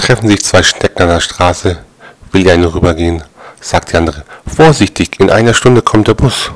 treffen sich zwei Schnecken an der Straße. Will die eine rübergehen, sagt die andere. Vorsichtig, in einer Stunde kommt der Bus.